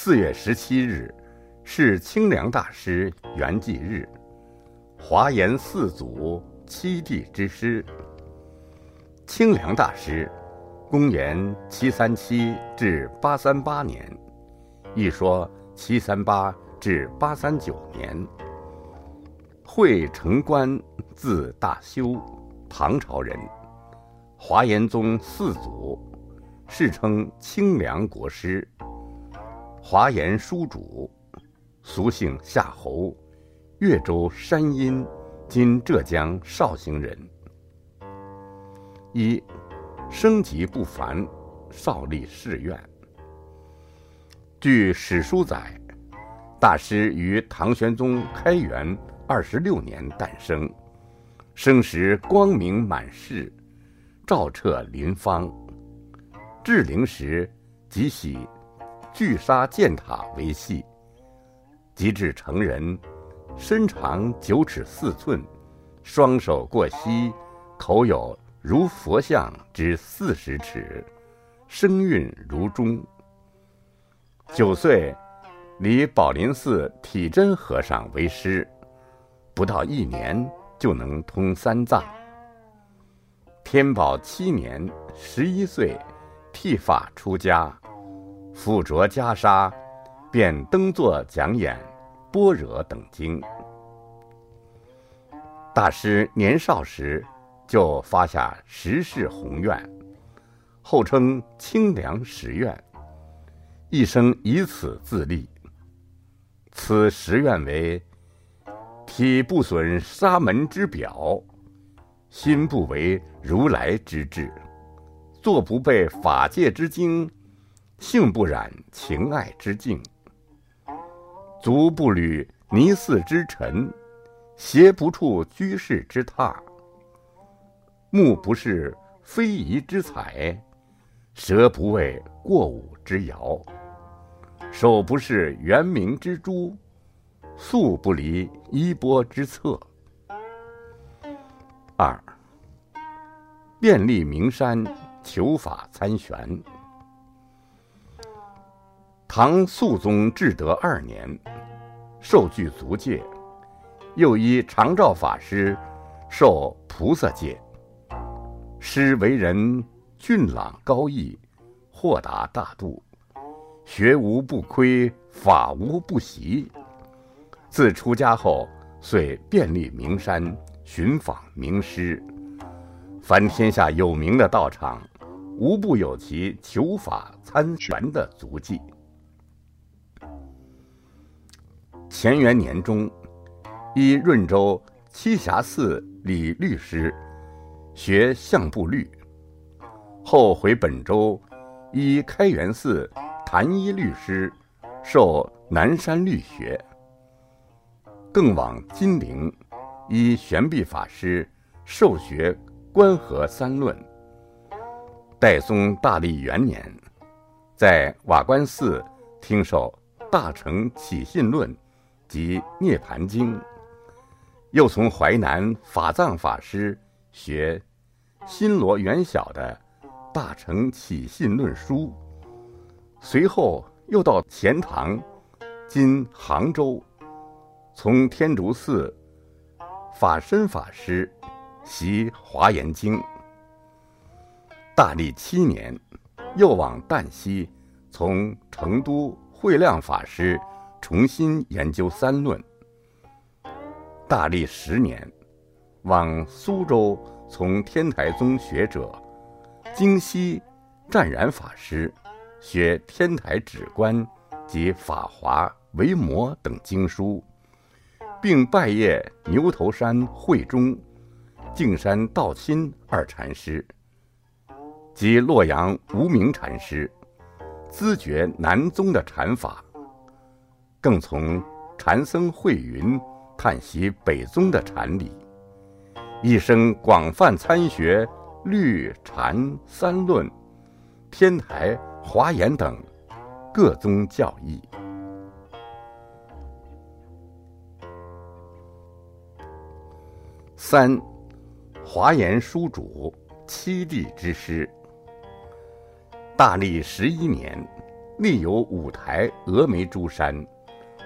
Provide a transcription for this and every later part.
四月十七日是清凉大师圆寂日，华严四祖七弟之师。清凉大师，公元七三七至八三八年，一说七三八至八三九年。会成观，字大修，唐朝人，华严宗四祖，世称清凉国师。华严书主，俗姓夏侯，越州山阴（今浙江绍兴）人。一，生及不凡，少立誓愿。据史书载，大师于唐玄宗开元。二十六年诞生，生时光明满室，照彻林方。至灵时，即喜聚沙建塔为戏。及至成人，身长九尺四寸，双手过膝，口有如佛像之四十尺，声韵如钟。九岁，礼宝林寺体真和尚为师。不到一年就能通三藏。天宝七年，十一岁，剃发出家，附着袈裟，便登座讲演《般若》等经。大师年少时就发下十世宏愿，后称清凉十愿，一生以此自立。此十愿为。体不损沙门之表，心不为如来之智，坐不背法界之经，性不染情爱之境，足不履泥寺之尘，鞋不触居士之榻，目不视非遗之彩，舌不为过午之肴，手不是圆明之珠。素不离衣钵之侧。二，遍历名山，求法参玄。唐肃宗至德二年，受具足戒，又依常照法师受菩萨戒。师为人俊朗高逸，豁达大度，学无不亏，法无不习。自出家后，遂遍历名山，寻访名师。凡天下有名的道场，无不有其求法参玄的足迹。乾元年中，依润州栖霞寺李律师学相部律，后回本州，依开元寺谭一律师受南山律学。更往金陵，依玄奘法师受学《观河三论》。代宗大历元年，在瓦官寺听受《大乘起信论》及《涅盘经》，又从淮南法藏法师学新罗元晓的《大乘起信论书》，随后又到钱塘（今杭州）。从天竺寺法身法师习华严经，大历七年，又往旦夕，从成都慧亮法师重新研究三论。大历十年，往苏州，从天台宗学者京西湛然法师学天台止观及法华维摩等经书。并拜谒牛头山慧中、径山道亲二禅师，及洛阳无名禅师，咨觉南宗的禅法。更从禅僧慧云探习北宗的禅理，一生广泛参学律禅三论、天台华严等各宗教义。三，华严书主七地之师。大历十一年，立有五台峨眉诸山，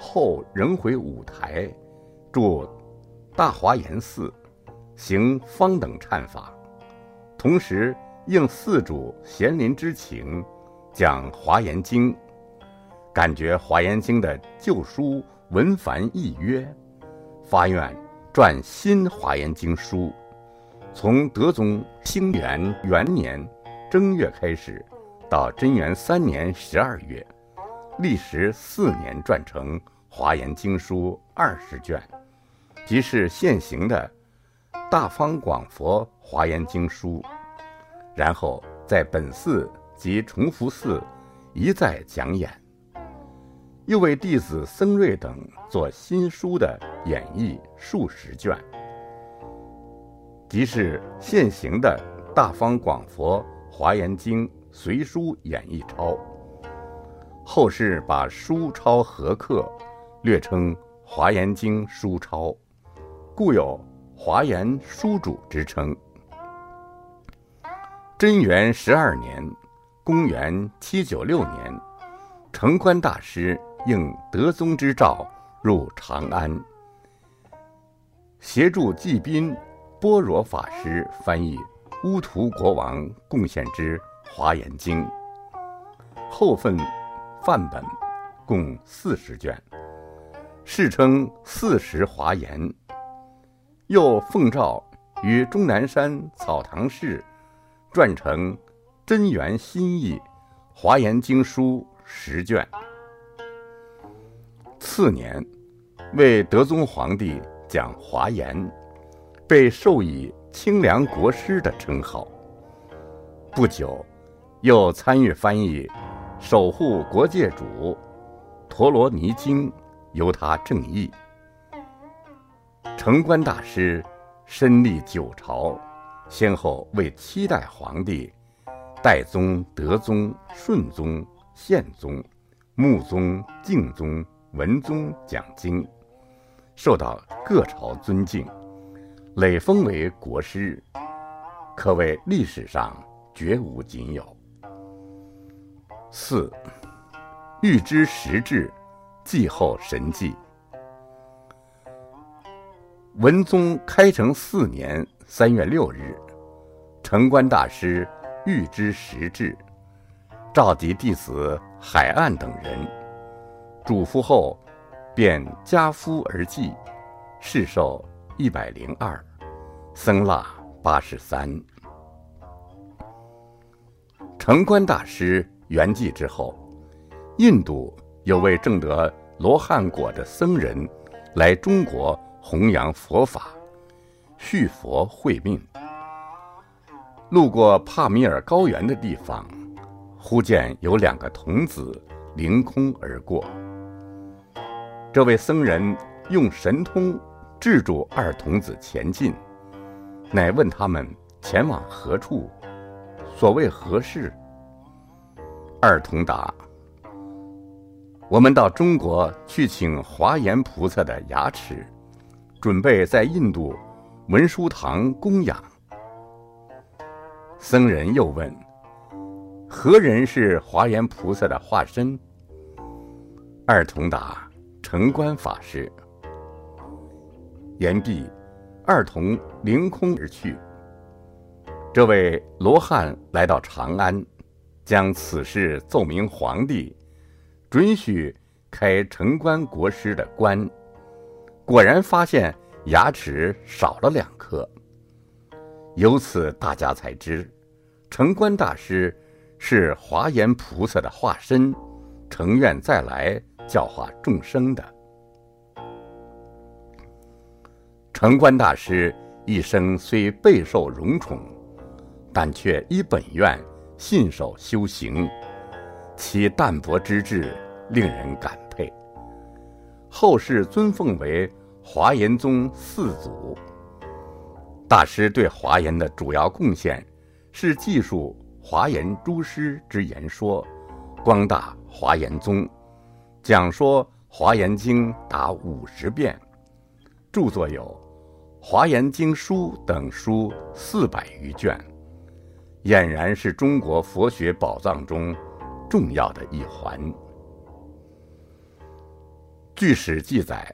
后仍回五台，住大华严寺，行方等忏法，同时应寺主贤林之情，讲华严经，感觉华严经的旧书文繁意约，发愿撰新华严经书。从德宗兴元元年正月开始，到贞元三年十二月，历时四年撰成《华严经书》二十卷，即是现行的《大方广佛华严经书》。然后在本寺及崇福寺一再讲演，又为弟子僧瑞等做新书的演绎数十卷。即是现行的《大方广佛华严经随书演绎抄》，后世把书抄合刻，略称《华严经书抄》，故有“华严书主”之称。贞元十二年，公元七九六年，成观大师应德宗之诏入长安，协助济宾。般若法师翻译乌图国王贡献之《华严经》，后份范本共四十卷，世称四十华严。又奉诏于终南山草堂寺撰成真元新译《华严经书》十卷。次年，为德宗皇帝讲华严。被授以清凉国师的称号。不久，又参与翻译《守护国界主陀罗尼经》，由他正译。成观大师身历九朝，先后为七代皇帝——代宗、德宗、顺宗、宪宗、穆宗、敬宗、文宗讲经，受到各朝尊敬。累封为国师，可谓历史上绝无仅有。四，欲知实质，继后神迹。文宗开成四年三月六日，成观大师欲知实质，召集弟子海岸等人，嘱咐后，便加夫而祭，世寿。一百零二，僧腊八十三。成观大师圆寂之后，印度有位正得罗汉果的僧人来中国弘扬佛法，续佛会命。路过帕米尔高原的地方，忽见有两个童子凌空而过。这位僧人用神通。制住二童子前进，乃问他们前往何处，所谓何事？二童答：“我们到中国去请华严菩萨的牙齿，准备在印度文殊堂供养。”僧人又问：“何人是华严菩萨的化身？”二童答：“成观法师。”言毕，二童凌空而去。这位罗汉来到长安，将此事奏明皇帝，准许开城关国师的关。果然发现牙齿少了两颗。由此大家才知，城关大师是华严菩萨的化身，成愿再来教化众生的。城关大师一生虽备受荣宠，但却依本愿信守修行，其淡泊之志令人感佩。后世尊奉为华严宗四祖。大师对华严的主要贡献是记述华严诸师之言说，光大华严宗，讲说华严经达五十遍，著作有。《华严经书》等书四百余卷，俨然是中国佛学宝藏中重要的一环。据史记载，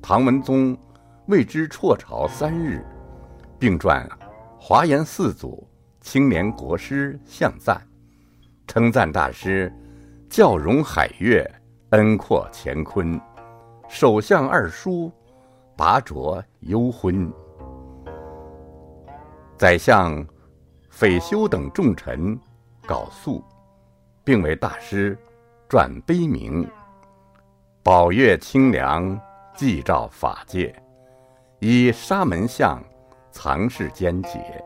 唐文宗为之辍朝三日，并撰华严四祖青年国师向赞，称赞大师教融海岳，恩阔乾坤，首相二书，拔擢幽昏。宰相匪修等重臣稿素，并为大师撰碑铭：“宝月清凉，祭照法界，以沙门相藏世间解。”